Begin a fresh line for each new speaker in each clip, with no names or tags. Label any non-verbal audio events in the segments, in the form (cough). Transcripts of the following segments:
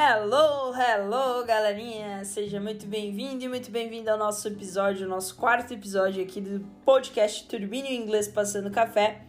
Hello, hello, galerinha! Seja muito bem-vindo e muito bem-vindo ao nosso episódio, nosso quarto episódio aqui do podcast Turbine Inglês Passando Café.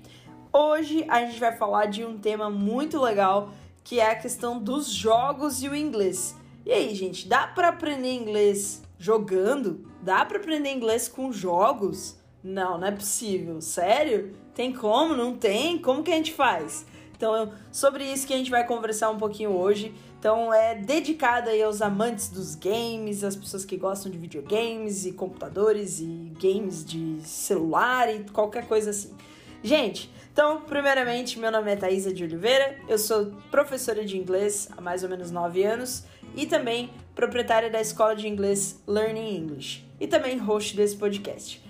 Hoje a gente vai falar de um tema muito legal, que é a questão dos jogos e o inglês. E aí, gente, dá para aprender inglês jogando? Dá para aprender inglês com jogos? Não, não é possível. Sério? Tem como? Não tem? Como que a gente faz? Então, sobre isso que a gente vai conversar um pouquinho hoje. Então, é dedicada aí aos amantes dos games, às pessoas que gostam de videogames e computadores e games de celular e qualquer coisa assim. Gente, então, primeiramente, meu nome é Thaisa de Oliveira, eu sou professora de inglês há mais ou menos 9 anos e também proprietária da escola de inglês Learning English e também host desse podcast.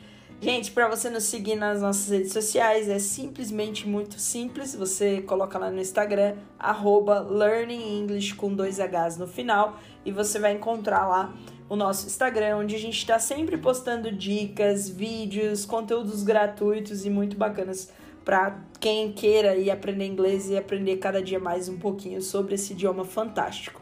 Gente, para você nos seguir nas nossas redes sociais é simplesmente muito simples. Você coloca lá no Instagram, arroba Learning English com dois Hs no final, e você vai encontrar lá o nosso Instagram, onde a gente está sempre postando dicas, vídeos, conteúdos gratuitos e muito bacanas para quem queira ir aprender inglês e aprender cada dia mais um pouquinho sobre esse idioma fantástico.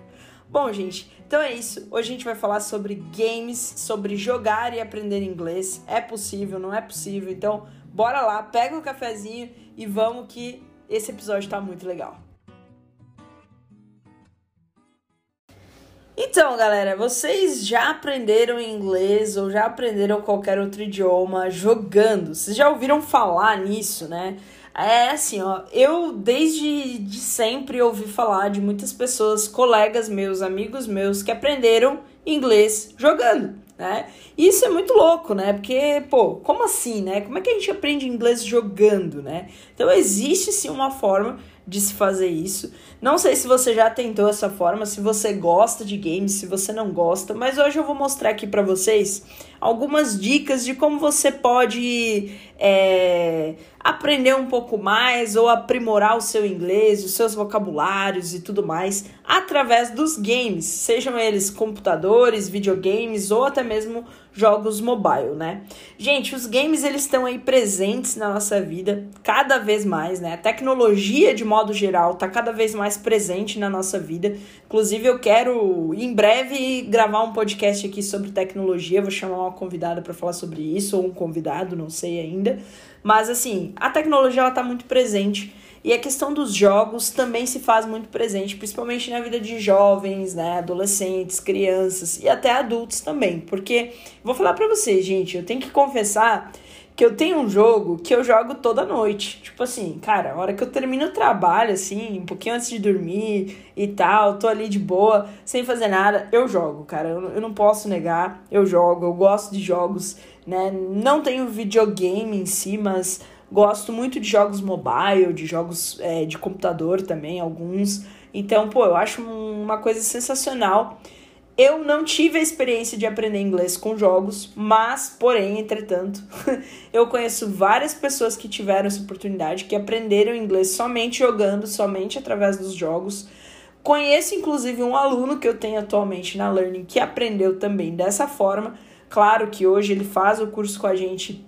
Bom, gente, então é isso. Hoje a gente vai falar sobre games, sobre jogar e aprender inglês. É possível, não é possível? Então, bora lá, pega o um cafezinho e vamos que esse episódio tá muito legal. Então, galera, vocês já aprenderam inglês ou já aprenderam qualquer outro idioma jogando? Vocês já ouviram falar nisso, né? É assim, ó, eu desde de sempre ouvi falar de muitas pessoas, colegas meus, amigos meus, que aprenderam inglês jogando, né? Isso é muito louco, né? Porque, pô, como assim, né? Como é que a gente aprende inglês jogando, né? Então existe sim uma forma de se fazer isso. Não sei se você já tentou essa forma, se você gosta de games, se você não gosta, mas hoje eu vou mostrar aqui para vocês algumas dicas de como você pode é, aprender um pouco mais ou aprimorar o seu inglês, os seus vocabulários e tudo mais através dos games, sejam eles computadores, videogames ou até mesmo jogos mobile, né? Gente, os games eles estão aí presentes na nossa vida cada vez mais, né? A tecnologia de modo geral tá cada vez mais presente na nossa vida. Inclusive eu quero em breve gravar um podcast aqui sobre tecnologia, vou chamar uma convidada para falar sobre isso ou um convidado, não sei ainda. Mas assim, a tecnologia ela tá muito presente e a questão dos jogos também se faz muito presente, principalmente na vida de jovens, né, adolescentes, crianças e até adultos também. Porque vou falar para vocês, gente, eu tenho que confessar que eu tenho um jogo que eu jogo toda noite. Tipo assim, cara, a hora que eu termino o trabalho, assim, um pouquinho antes de dormir e tal, tô ali de boa, sem fazer nada, eu jogo, cara. Eu, não posso negar, eu jogo, eu gosto de jogos, né? Não tenho videogame em si, mas Gosto muito de jogos mobile, de jogos é, de computador também, alguns. Então, pô, eu acho uma coisa sensacional. Eu não tive a experiência de aprender inglês com jogos, mas, porém, entretanto, (laughs) eu conheço várias pessoas que tiveram essa oportunidade, que aprenderam inglês somente jogando, somente através dos jogos. Conheço, inclusive, um aluno que eu tenho atualmente na Learning que aprendeu também dessa forma. Claro que hoje ele faz o curso com a gente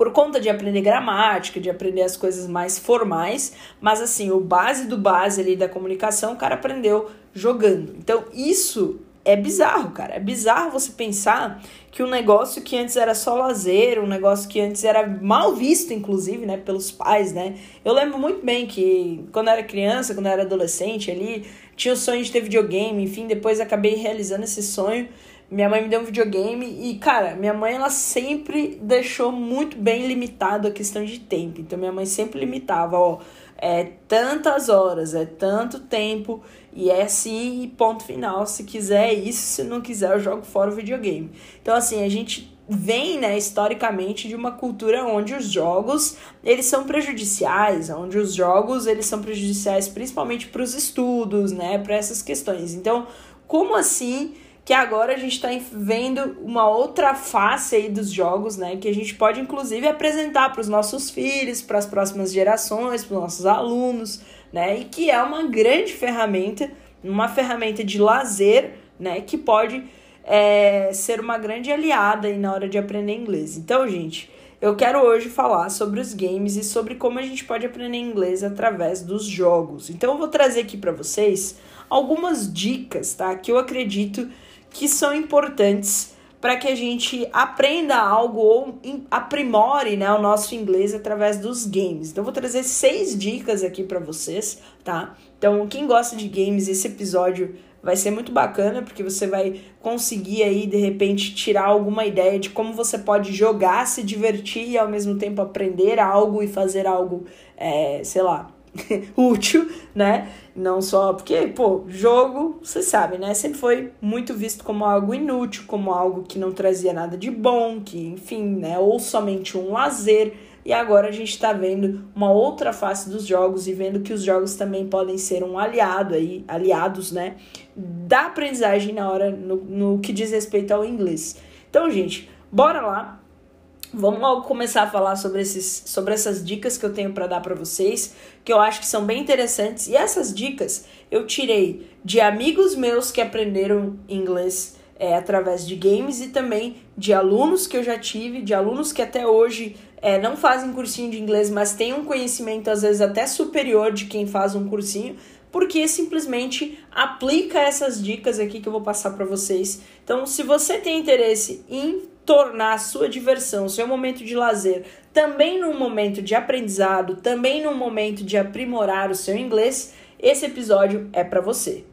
por conta de aprender gramática, de aprender as coisas mais formais, mas assim, o base do base ali da comunicação, o cara aprendeu jogando. Então, isso é bizarro, cara. É bizarro você pensar que um negócio que antes era só lazer, um negócio que antes era mal visto, inclusive, né, pelos pais, né? Eu lembro muito bem que quando eu era criança, quando eu era adolescente ali, tinha o sonho de ter videogame, enfim, depois acabei realizando esse sonho. Minha mãe me deu um videogame e, cara, minha mãe ela sempre deixou muito bem limitado a questão de tempo. Então minha mãe sempre limitava, ó, é tantas horas, é tanto tempo e é assim, ponto final. Se quiser isso, se não quiser eu jogo fora o videogame. Então assim, a gente vem, né, historicamente de uma cultura onde os jogos, eles são prejudiciais, onde os jogos, eles são prejudiciais principalmente para os estudos, né, para essas questões. Então, como assim que agora a gente está vendo uma outra face aí dos jogos, né? Que a gente pode inclusive apresentar para os nossos filhos, para as próximas gerações, para os nossos alunos, né? E que é uma grande ferramenta, uma ferramenta de lazer, né? Que pode é, ser uma grande aliada aí na hora de aprender inglês. Então, gente, eu quero hoje falar sobre os games e sobre como a gente pode aprender inglês através dos jogos. Então eu vou trazer aqui para vocês algumas dicas, tá? Que eu acredito que são importantes para que a gente aprenda algo ou aprimore né, o nosso inglês através dos games. Então, vou trazer seis dicas aqui para vocês, tá? Então, quem gosta de games, esse episódio vai ser muito bacana, porque você vai conseguir aí, de repente, tirar alguma ideia de como você pode jogar, se divertir e ao mesmo tempo aprender algo e fazer algo, é, sei lá, (laughs) útil, né? Não só porque, pô, jogo, você sabe, né? Sempre foi muito visto como algo inútil, como algo que não trazia nada de bom, que, enfim, né? Ou somente um lazer. E agora a gente está vendo uma outra face dos jogos e vendo que os jogos também podem ser um aliado aí, aliados, né? Da aprendizagem na hora, no, no que diz respeito ao inglês. Então, gente, bora lá Vamos começar a falar sobre, esses, sobre essas dicas que eu tenho para dar para vocês, que eu acho que são bem interessantes. E essas dicas eu tirei de amigos meus que aprenderam inglês é, através de games e também de alunos que eu já tive, de alunos que até hoje é, não fazem cursinho de inglês, mas têm um conhecimento às vezes até superior de quem faz um cursinho, porque simplesmente aplica essas dicas aqui que eu vou passar para vocês. Então, se você tem interesse em tornar a sua diversão, seu momento de lazer, também num momento de aprendizado, também num momento de aprimorar o seu inglês, esse episódio é para você.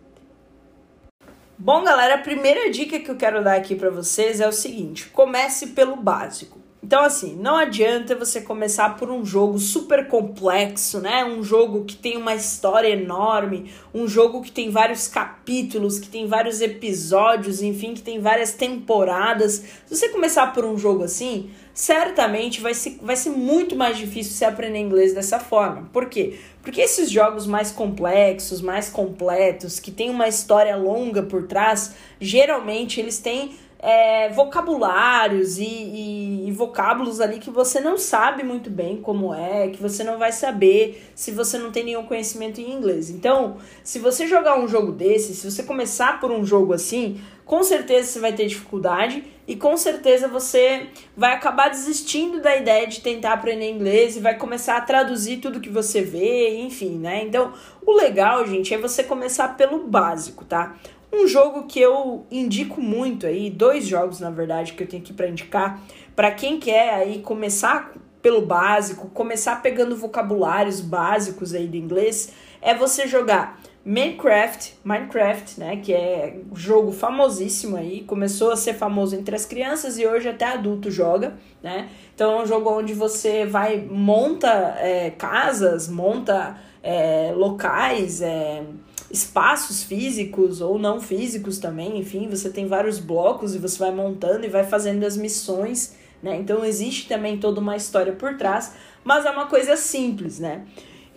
Bom, galera, a primeira dica que eu quero dar aqui para vocês é o seguinte: comece pelo básico. Então, assim, não adianta você começar por um jogo super complexo, né? Um jogo que tem uma história enorme, um jogo que tem vários capítulos, que tem vários episódios, enfim, que tem várias temporadas. Se você começar por um jogo assim, certamente vai ser, vai ser muito mais difícil você aprender inglês dessa forma. Por quê? Porque esses jogos mais complexos, mais completos, que tem uma história longa por trás, geralmente eles têm é, vocabulários e, e, e, vocábulos ali que você não sabe muito bem como é, que você não vai saber se você não tem nenhum conhecimento em inglês. Então, se você jogar um jogo desse, se você começar por um jogo assim, com certeza você vai ter dificuldade e com certeza você vai acabar desistindo da ideia de tentar aprender inglês e vai começar a traduzir tudo que você vê, enfim, né? Então, o legal, gente, é você começar pelo básico, tá? Um jogo que eu indico muito aí, dois jogos na verdade que eu tenho aqui para indicar, para quem quer aí começar pelo básico, começar pegando vocabulários básicos aí do inglês, é você jogar Minecraft, Minecraft, né, que é jogo famosíssimo aí, começou a ser famoso entre as crianças e hoje até adulto joga, né? Então é um jogo onde você vai monta é, casas, monta é, locais, é, espaços físicos ou não físicos também, enfim, você tem vários blocos e você vai montando e vai fazendo as missões, né? Então existe também toda uma história por trás, mas é uma coisa simples, né?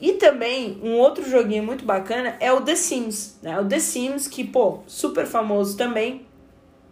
E também um outro joguinho muito bacana é o The Sims, né? O The Sims que, pô, super famoso também,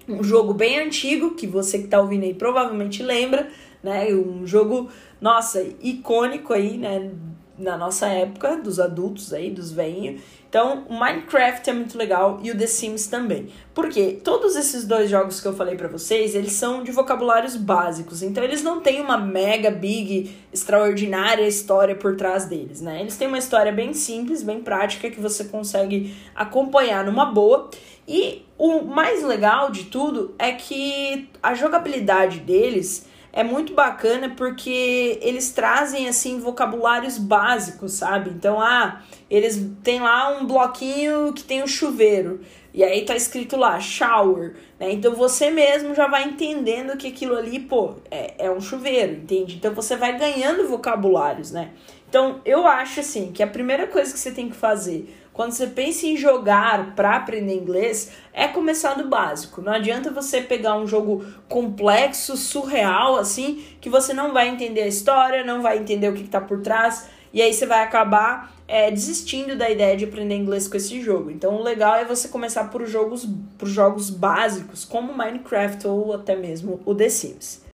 um jogo bem antigo que você que tá ouvindo aí provavelmente lembra, né? Um jogo, nossa, icônico aí, né? Na nossa época, dos adultos aí, dos velhinhos. Então, o Minecraft é muito legal e o The Sims também. Porque todos esses dois jogos que eu falei para vocês, eles são de vocabulários básicos. Então, eles não têm uma mega, big, extraordinária história por trás deles, né? Eles têm uma história bem simples, bem prática, que você consegue acompanhar numa boa. E o mais legal de tudo é que a jogabilidade deles é muito bacana porque eles trazem assim vocabulários básicos, sabe? Então, ah, eles têm lá um bloquinho que tem um chuveiro e aí tá escrito lá shower, né? Então você mesmo já vai entendendo que aquilo ali, pô, é, é um chuveiro, entende? Então você vai ganhando vocabulários, né? Então eu acho assim que a primeira coisa que você tem que fazer quando você pensa em jogar para aprender inglês, é começar do básico. Não adianta você pegar um jogo complexo, surreal, assim, que você não vai entender a história, não vai entender o que está por trás, e aí você vai acabar é, desistindo da ideia de aprender inglês com esse jogo. Então, o legal é você começar por jogos, por jogos básicos, como Minecraft ou até mesmo o The Sims.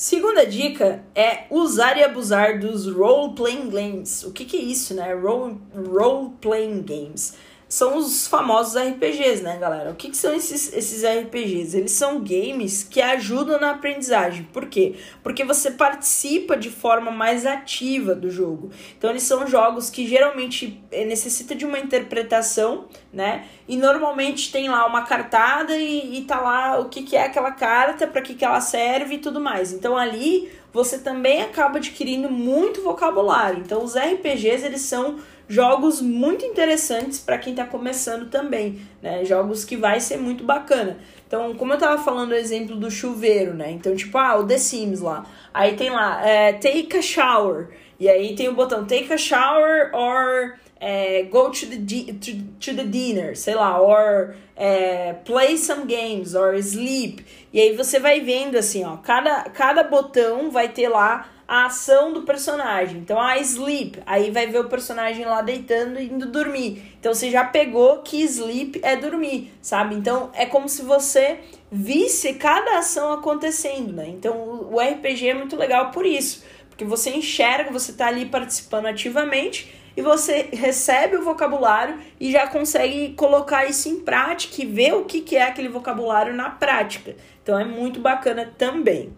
Segunda dica é usar e abusar dos role-playing games. O que, que é isso, né? Role, role-playing games. São os famosos RPGs, né, galera? O que, que são esses, esses RPGs? Eles são games que ajudam na aprendizagem. Por quê? Porque você participa de forma mais ativa do jogo. Então, eles são jogos que geralmente eh, necessitam de uma interpretação, né? E normalmente tem lá uma cartada e, e tá lá o que, que é aquela carta, para que, que ela serve e tudo mais. Então, ali você também acaba adquirindo muito vocabulário. Então, os RPGs, eles são jogos muito interessantes para quem está começando também, né? Jogos que vai ser muito bacana. Então, como eu tava falando o exemplo do chuveiro, né? Então, tipo, ah, o The Sims lá. Aí tem lá, é, take a shower. E aí tem o botão take a shower or é, go to the, to, to, the dinner, sei lá, or é, play some games, or sleep. E aí você vai vendo assim, ó, cada, cada botão vai ter lá a ação do personagem. Então, a ah, sleep, aí vai ver o personagem lá deitando e indo dormir. Então, você já pegou que sleep é dormir, sabe? Então, é como se você visse cada ação acontecendo, né? Então, o RPG é muito legal por isso, porque você enxerga, você tá ali participando ativamente e você recebe o vocabulário e já consegue colocar isso em prática e ver o que, é aquele vocabulário na prática. Então é muito bacana também.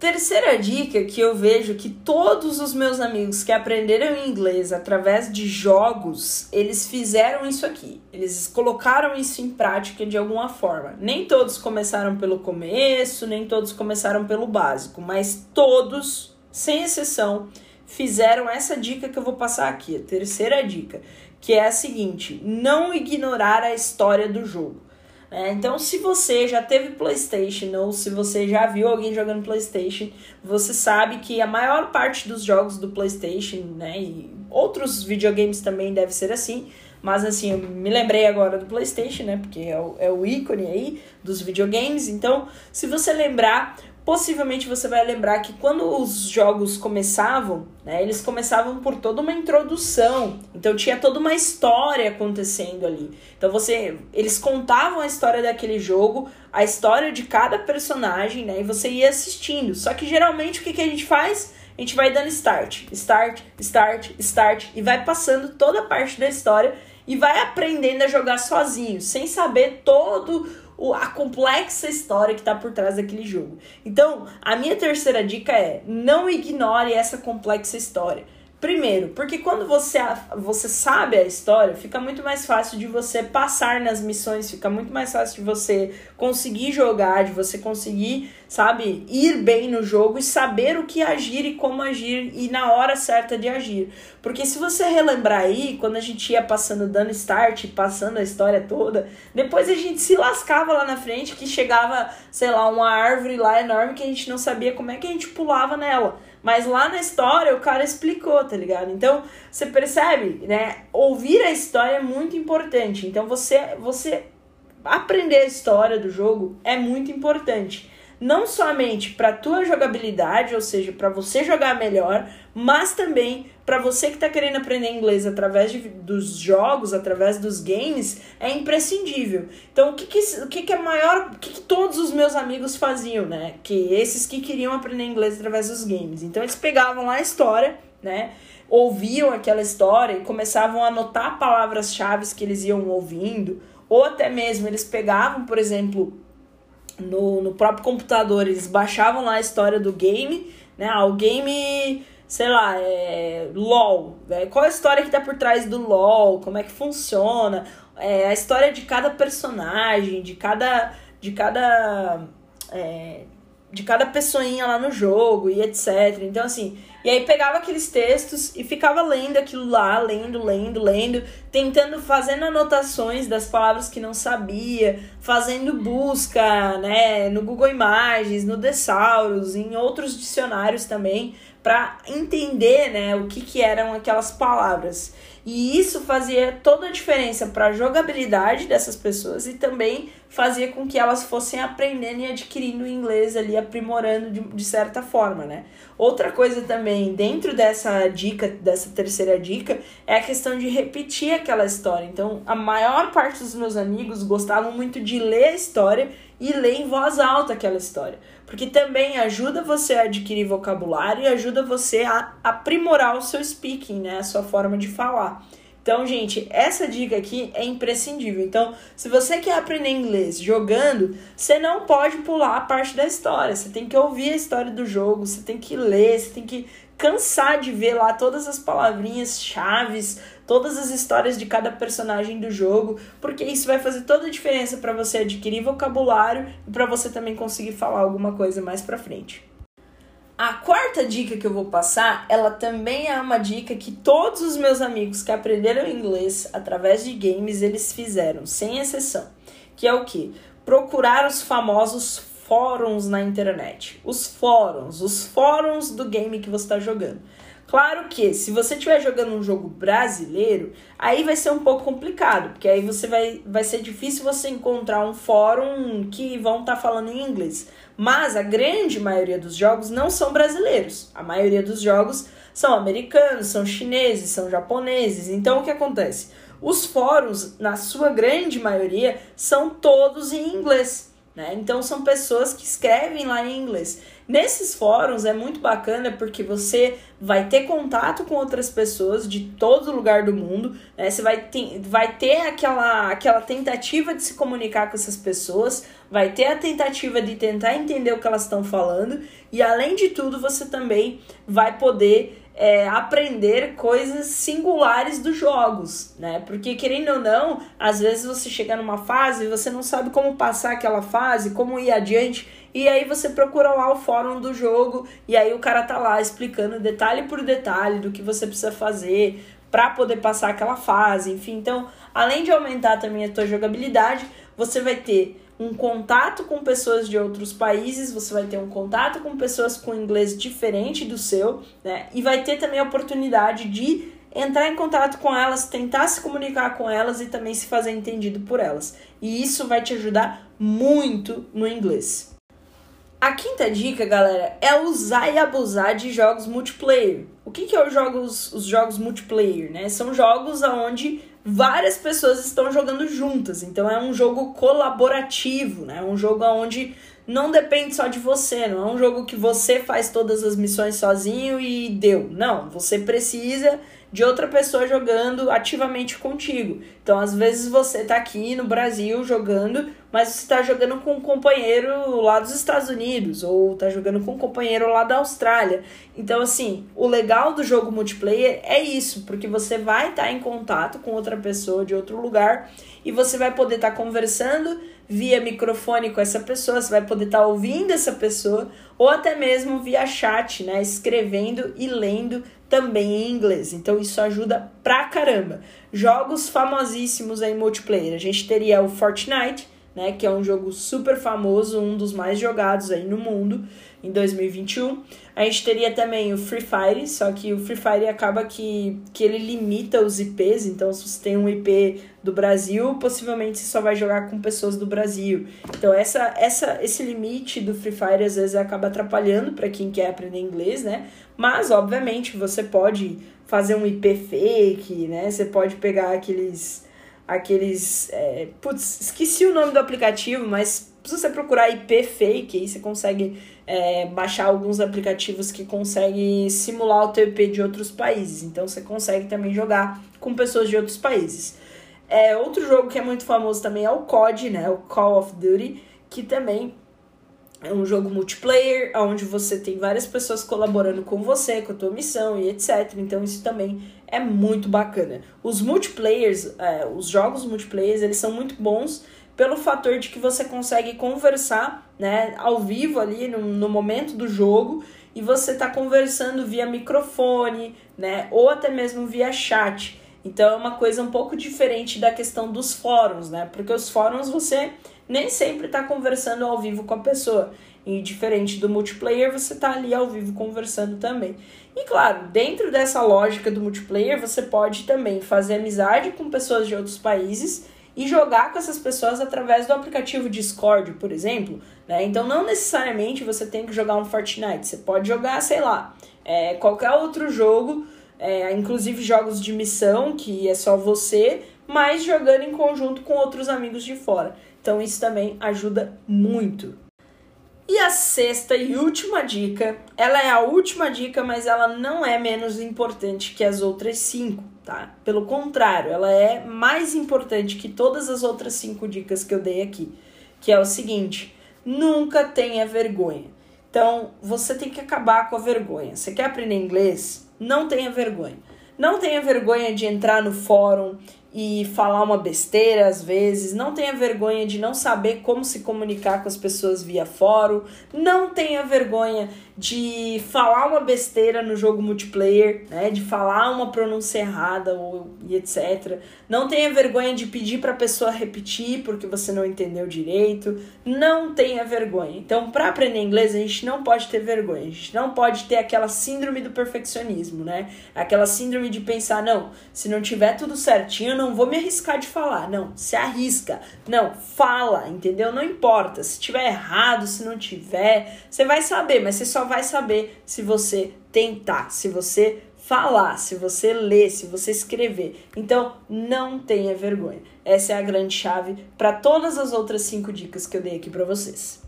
Terceira dica que eu vejo que todos os meus amigos que aprenderam inglês através de jogos, eles fizeram isso aqui. Eles colocaram isso em prática de alguma forma. Nem todos começaram pelo começo, nem todos começaram pelo básico, mas todos, sem exceção, fizeram essa dica que eu vou passar aqui, a terceira dica, que é a seguinte: não ignorar a história do jogo. É, então, se você já teve PlayStation ou se você já viu alguém jogando PlayStation, você sabe que a maior parte dos jogos do PlayStation, né, e outros videogames também deve ser assim, mas assim, eu me lembrei agora do PlayStation, né, porque é o, é o ícone aí dos videogames. Então, se você lembrar, possivelmente você vai lembrar que quando os jogos começavam, né, eles começavam por toda uma introdução. Então tinha toda uma história acontecendo ali. Então você, eles contavam a história daquele jogo, a história de cada personagem, né, e você ia assistindo. Só que geralmente o que, que a gente faz? A gente vai dando start, start, start, start e vai passando toda a parte da história e vai aprendendo a jogar sozinho, sem saber todo a complexa história que está por trás daquele jogo. Então, a minha terceira dica é: não ignore essa complexa história. Primeiro, porque quando você, você sabe a história, fica muito mais fácil de você passar nas missões, fica muito mais fácil de você conseguir jogar, de você conseguir, sabe, ir bem no jogo e saber o que agir e como agir e na hora certa de agir. Porque se você relembrar aí, quando a gente ia passando, dando start, passando a história toda, depois a gente se lascava lá na frente que chegava, sei lá, uma árvore lá enorme que a gente não sabia como é que a gente pulava nela. Mas lá na história o cara explicou, tá ligado? Então, você percebe, né? Ouvir a história é muito importante. Então, você, você aprender a história do jogo é muito importante não somente para tua jogabilidade, ou seja, para você jogar melhor, mas também para você que está querendo aprender inglês através de, dos jogos, através dos games, é imprescindível. Então, o que que, o que, que é maior, o que, que todos os meus amigos faziam, né? Que esses que queriam aprender inglês através dos games. Então, eles pegavam lá a história, né? Ouviam aquela história e começavam a anotar palavras-chave que eles iam ouvindo, ou até mesmo eles pegavam, por exemplo, no, no próprio computador, eles baixavam lá a história do game, né? Ah, o game, sei lá, é LOL. Né? Qual a história que tá por trás do LOL? Como é que funciona? É, a história de cada personagem, de cada. De cada. É, de cada pessoinha lá no jogo e etc. Então, assim, e aí pegava aqueles textos e ficava lendo aquilo lá, lendo, lendo, lendo, tentando, fazendo anotações das palavras que não sabia, fazendo busca, né, no Google Imagens, no Thesaurus, em outros dicionários também, para entender, né, o que que eram aquelas palavras. E isso fazia toda a diferença para a jogabilidade dessas pessoas e também fazia com que elas fossem aprendendo e adquirindo inglês ali, aprimorando de, de certa forma, né? Outra coisa também, dentro dessa dica, dessa terceira dica, é a questão de repetir aquela história. Então, a maior parte dos meus amigos gostavam muito de ler a história e ler em voz alta aquela história. Porque também ajuda você a adquirir vocabulário e ajuda você a aprimorar o seu speaking, né? A sua forma de falar. Então, gente, essa dica aqui é imprescindível. Então, se você quer aprender inglês jogando, você não pode pular a parte da história. Você tem que ouvir a história do jogo, você tem que ler, você tem que cansar de ver lá todas as palavrinhas chaves, todas as histórias de cada personagem do jogo, porque isso vai fazer toda a diferença para você adquirir vocabulário e para você também conseguir falar alguma coisa mais para frente. A quarta dica que eu vou passar, ela também é uma dica que todos os meus amigos que aprenderam inglês através de games, eles fizeram, sem exceção. Que é o que? Procurar os famosos fóruns na internet. Os fóruns, os fóruns do game que você está jogando. Claro que se você estiver jogando um jogo brasileiro, aí vai ser um pouco complicado, porque aí você vai, vai ser difícil você encontrar um fórum que vão estar tá falando em inglês. Mas a grande maioria dos jogos não são brasileiros. A maioria dos jogos são americanos, são chineses, são japoneses. Então o que acontece? Os fóruns, na sua grande maioria, são todos em inglês. Né? Então são pessoas que escrevem lá em inglês. Nesses fóruns é muito bacana porque você vai ter contato com outras pessoas de todo lugar do mundo, né? Você vai ter, vai ter aquela, aquela tentativa de se comunicar com essas pessoas, vai ter a tentativa de tentar entender o que elas estão falando, e além de tudo, você também vai poder é, aprender coisas singulares dos jogos, né? Porque querendo ou não, às vezes você chega numa fase e você não sabe como passar aquela fase, como ir adiante. E aí você procura lá o fórum do jogo e aí o cara tá lá explicando detalhe por detalhe do que você precisa fazer para poder passar aquela fase, enfim. Então, além de aumentar também a tua jogabilidade, você vai ter um contato com pessoas de outros países, você vai ter um contato com pessoas com inglês diferente do seu, né? E vai ter também a oportunidade de entrar em contato com elas, tentar se comunicar com elas e também se fazer entendido por elas. E isso vai te ajudar muito no inglês. A quinta dica, galera, é usar e abusar de jogos multiplayer. O que, que é os jogos, os jogos multiplayer? Né? São jogos onde várias pessoas estão jogando juntas. Então é um jogo colaborativo, né? É um jogo onde não depende só de você, não é um jogo que você faz todas as missões sozinho e deu. Não, você precisa de outra pessoa jogando ativamente contigo. Então, às vezes você tá aqui no Brasil jogando, mas você tá jogando com um companheiro lá dos Estados Unidos ou tá jogando com um companheiro lá da Austrália. Então, assim, o legal do jogo multiplayer é isso, porque você vai estar tá em contato com outra pessoa de outro lugar e você vai poder estar tá conversando via microfone com essa pessoa, você vai poder estar tá ouvindo essa pessoa ou até mesmo via chat, né, escrevendo e lendo também em inglês. Então isso ajuda pra caramba. Jogos famosíssimos aí multiplayer. A gente teria o Fortnite, né, que é um jogo super famoso, um dos mais jogados aí no mundo em 2021. A gente teria também o Free Fire, só que o Free Fire acaba que, que ele limita os IPs, então se você tem um IP do Brasil, possivelmente você só vai jogar com pessoas do Brasil. Então essa, essa esse limite do Free Fire às vezes acaba atrapalhando para quem quer aprender inglês, né? Mas obviamente você pode fazer um IP fake, né? Você pode pegar aqueles aqueles é, putz, esqueci o nome do aplicativo, mas se você procurar IP fake, aí você consegue é, baixar alguns aplicativos que conseguem simular o teu IP de outros países. Então você consegue também jogar com pessoas de outros países. É, outro jogo que é muito famoso também é o COD, né? O Call of Duty, que também é um jogo multiplayer, onde você tem várias pessoas colaborando com você, com a tua missão e etc. Então isso também é muito bacana. Os multiplayers, é, os jogos multiplayers, eles são muito bons pelo fator de que você consegue conversar, né, ao vivo ali no, no momento do jogo e você está conversando via microfone, né, ou até mesmo via chat. Então é uma coisa um pouco diferente da questão dos fóruns, né? Porque os fóruns você nem sempre está conversando ao vivo com a pessoa. E diferente do multiplayer, você está ali ao vivo conversando também. E claro, dentro dessa lógica do multiplayer, você pode também fazer amizade com pessoas de outros países e jogar com essas pessoas através do aplicativo Discord, por exemplo. Né? Então, não necessariamente você tem que jogar um Fortnite, você pode jogar, sei lá, é, qualquer outro jogo, é, inclusive jogos de missão, que é só você, mas jogando em conjunto com outros amigos de fora. Então, isso também ajuda muito. E a sexta e última dica, ela é a última dica, mas ela não é menos importante que as outras cinco, tá? Pelo contrário, ela é mais importante que todas as outras cinco dicas que eu dei aqui, que é o seguinte: nunca tenha vergonha. Então, você tem que acabar com a vergonha. Você quer aprender inglês? Não tenha vergonha. Não tenha vergonha de entrar no fórum e falar uma besteira às vezes, não tenha vergonha de não saber como se comunicar com as pessoas via fórum, não tenha vergonha de falar uma besteira no jogo multiplayer, né, de falar uma pronúncia errada ou e etc. Não tenha vergonha de pedir para a pessoa repetir porque você não entendeu direito, não tenha vergonha. Então, para aprender inglês, a gente não pode ter vergonha, a gente não pode ter aquela síndrome do perfeccionismo, né? Aquela síndrome de pensar, não, se não tiver tudo certinho, não vou me arriscar de falar. Não, se arrisca. Não, fala, entendeu? Não importa. Se tiver errado, se não tiver, você vai saber, mas você só vai saber se você tentar, se você falar, se você ler, se você escrever. Então, não tenha vergonha. Essa é a grande chave para todas as outras cinco dicas que eu dei aqui para vocês.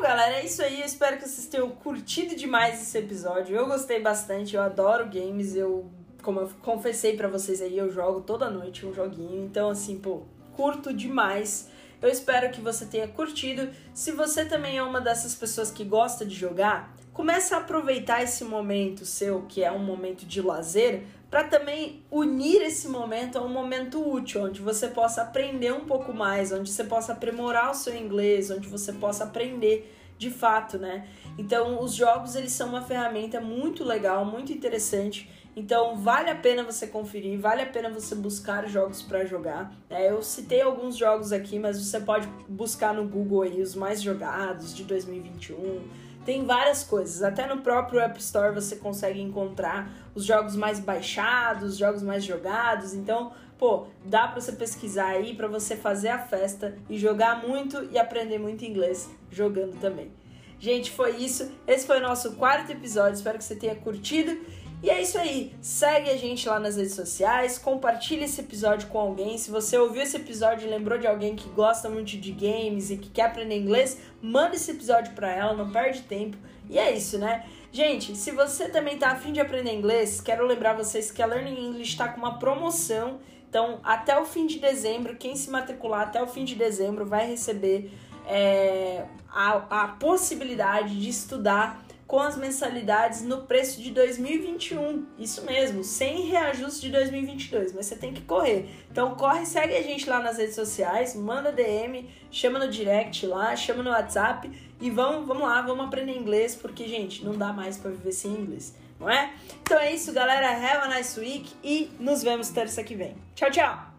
galera, é isso aí. Eu espero que vocês tenham curtido demais esse episódio. Eu gostei bastante, eu adoro games. Eu, como eu confessei para vocês aí, eu jogo toda noite um joguinho. Então, assim, pô, curto demais. Eu espero que você tenha curtido. Se você também é uma dessas pessoas que gosta de jogar, comece a aproveitar esse momento seu, que é um momento de lazer, para também unir esse momento a um momento útil, onde você possa aprender um pouco mais, onde você possa aprimorar o seu inglês, onde você possa aprender de fato, né? Então, os jogos eles são uma ferramenta muito legal, muito interessante. Então, vale a pena você conferir, vale a pena você buscar jogos para jogar. É, eu citei alguns jogos aqui, mas você pode buscar no Google aí os mais jogados de 2021. Tem várias coisas, até no próprio App Store você consegue encontrar os jogos mais baixados, jogos mais jogados. Então, pô, dá para você pesquisar aí para você fazer a festa e jogar muito e aprender muito inglês jogando também. Gente, foi isso. Esse foi o nosso quarto episódio. Espero que você tenha curtido. E é isso aí. Segue a gente lá nas redes sociais, compartilhe esse episódio com alguém. Se você ouviu esse episódio e lembrou de alguém que gosta muito de games e que quer aprender inglês, manda esse episódio para ela, não perde tempo. E é isso, né? Gente, se você também tá afim de aprender inglês, quero lembrar vocês que a Learning English está com uma promoção então, até o fim de dezembro, quem se matricular até o fim de dezembro vai receber é, a, a possibilidade de estudar com as mensalidades no preço de 2021. Isso mesmo, sem reajuste de 2022, mas você tem que correr. Então corre, segue a gente lá nas redes sociais, manda DM, chama no direct lá, chama no WhatsApp e vamos, vamos lá, vamos aprender inglês, porque gente, não dá mais para viver sem inglês não é? Então é isso, galera. Have a nice week e nos vemos terça que vem. Tchau, tchau!